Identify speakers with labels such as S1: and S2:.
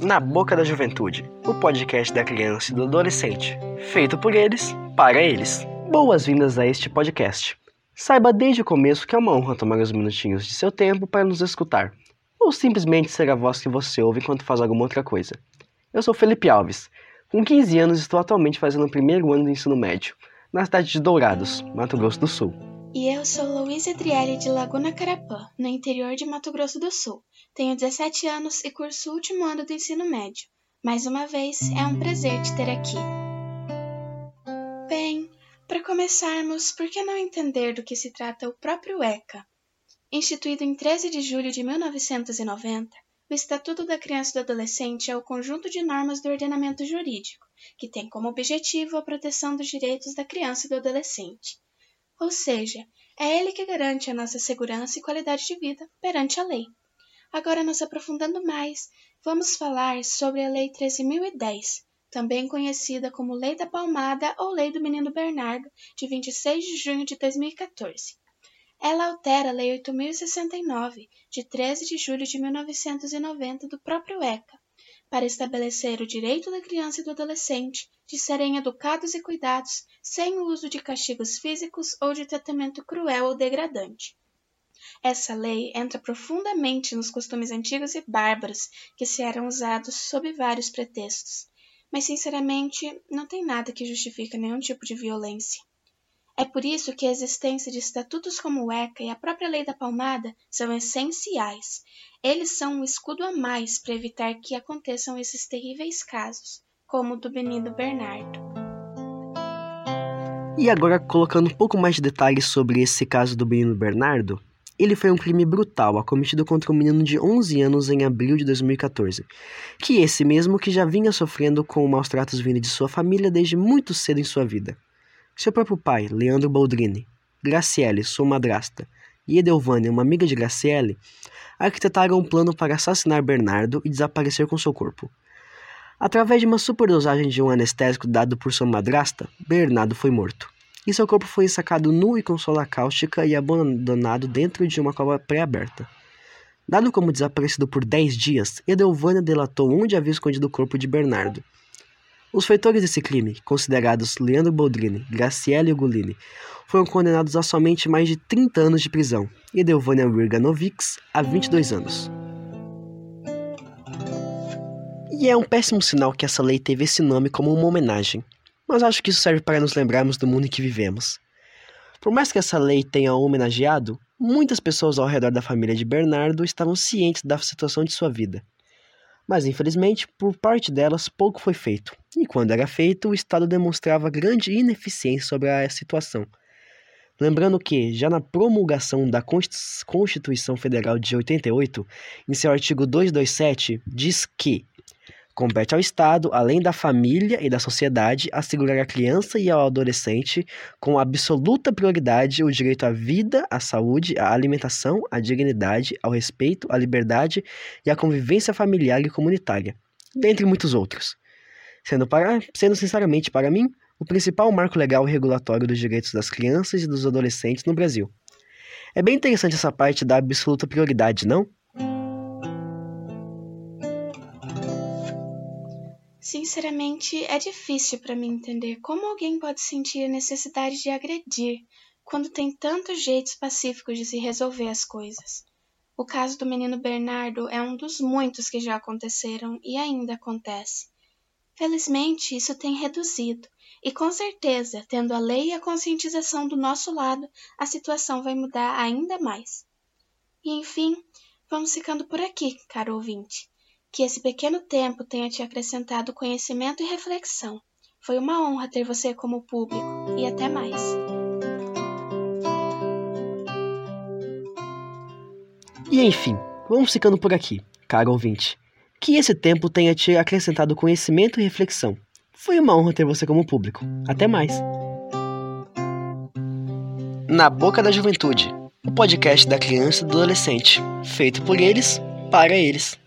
S1: Na Boca da Juventude, o podcast da criança e do adolescente, feito por eles, para eles. Boas-vindas a este podcast. Saiba desde o começo que é uma honra tomar os minutinhos de seu tempo para nos escutar, ou simplesmente ser a voz que você ouve enquanto faz alguma outra coisa. Eu sou Felipe Alves. Com 15 anos, estou atualmente fazendo o primeiro ano do ensino médio, na cidade de Dourados, Mato Grosso do Sul.
S2: E eu sou Luísa Adriele de Laguna Carapã, no interior de Mato Grosso do Sul. Tenho 17 anos e curso o último ano do ensino médio. Mais uma vez, é um prazer te ter aqui. Bem, para começarmos, por que não entender do que se trata o próprio ECA? Instituído em 13 de julho de 1990, o Estatuto da Criança e do Adolescente é o conjunto de normas do ordenamento jurídico, que tem como objetivo a proteção dos direitos da criança e do adolescente. Ou seja, é ele que garante a nossa segurança e qualidade de vida perante a lei. Agora, nos aprofundando mais, vamos falar sobre a Lei 13.010, também conhecida como Lei da Palmada ou Lei do Menino Bernardo, de 26 de junho de 2014. Ela altera a Lei 8.069, de 13 de julho de 1990, do próprio ECA, para estabelecer o direito da criança e do adolescente de serem educados e cuidados sem o uso de castigos físicos ou de tratamento cruel ou degradante. Essa lei entra profundamente nos costumes antigos e bárbaros que se eram usados sob vários pretextos, mas sinceramente não tem nada que justifique nenhum tipo de violência. É por isso que a existência de estatutos como o ECA e a própria Lei da Palmada são essenciais. Eles são um escudo a mais para evitar que aconteçam esses terríveis casos, como o do menino Bernardo.
S1: E agora, colocando um pouco mais de detalhes sobre esse caso do menino Bernardo, ele foi um crime brutal acometido contra um menino de 11 anos em abril de 2014, que esse mesmo que já vinha sofrendo com maus tratos vindo de sua família desde muito cedo em sua vida. Seu próprio pai, Leandro Baldrini, Graciele, sua madrasta, e Edelvânia, uma amiga de Graciele, arquitetaram um plano para assassinar Bernardo e desaparecer com seu corpo. Através de uma superdosagem de um anestésico dado por sua madrasta, Bernardo foi morto. E seu corpo foi sacado nu e com sola cáustica e abandonado dentro de uma cova pré-aberta. Dado como desaparecido por 10 dias, Edelvânia delatou onde havia escondido o corpo de Bernardo os feitores desse crime, considerados Leandro Boldrini, Graciela Ugolini, foram condenados a somente mais de 30 anos de prisão e Delvânia Virganovics a 22 anos. E é um péssimo sinal que essa lei teve esse nome como uma homenagem, mas acho que isso serve para nos lembrarmos do mundo em que vivemos. Por mais que essa lei tenha homenageado, muitas pessoas ao redor da família de Bernardo estavam cientes da situação de sua vida mas infelizmente, por parte delas, pouco foi feito, e quando era feito, o Estado demonstrava grande ineficiência sobre a situação. Lembrando que, já na promulgação da Constituição Federal de 88, em seu artigo 227, diz que Compete ao Estado, além da família e da sociedade, assegurar à criança e ao adolescente, com absoluta prioridade, o direito à vida, à saúde, à alimentação, à dignidade, ao respeito, à liberdade e à convivência familiar e comunitária, dentre muitos outros. Sendo, para, sendo sinceramente para mim, o principal marco legal e regulatório dos direitos das crianças e dos adolescentes no Brasil. É bem interessante essa parte da absoluta prioridade, não?
S2: Sinceramente, é difícil para mim entender como alguém pode sentir a necessidade de agredir quando tem tantos jeitos pacíficos de se resolver as coisas. O caso do menino Bernardo é um dos muitos que já aconteceram e ainda acontece. Felizmente, isso tem reduzido, e com certeza, tendo a lei e a conscientização do nosso lado, a situação vai mudar ainda mais. E enfim, vamos ficando por aqui, caro ouvinte. Que esse pequeno tempo tenha te acrescentado conhecimento e reflexão. Foi uma honra ter você como público e até mais.
S1: E enfim, vamos ficando por aqui, caro ouvinte. Que esse tempo tenha te acrescentado conhecimento e reflexão. Foi uma honra ter você como público. Até mais. Na Boca da Juventude, o podcast da criança e do adolescente, feito por eles, para eles.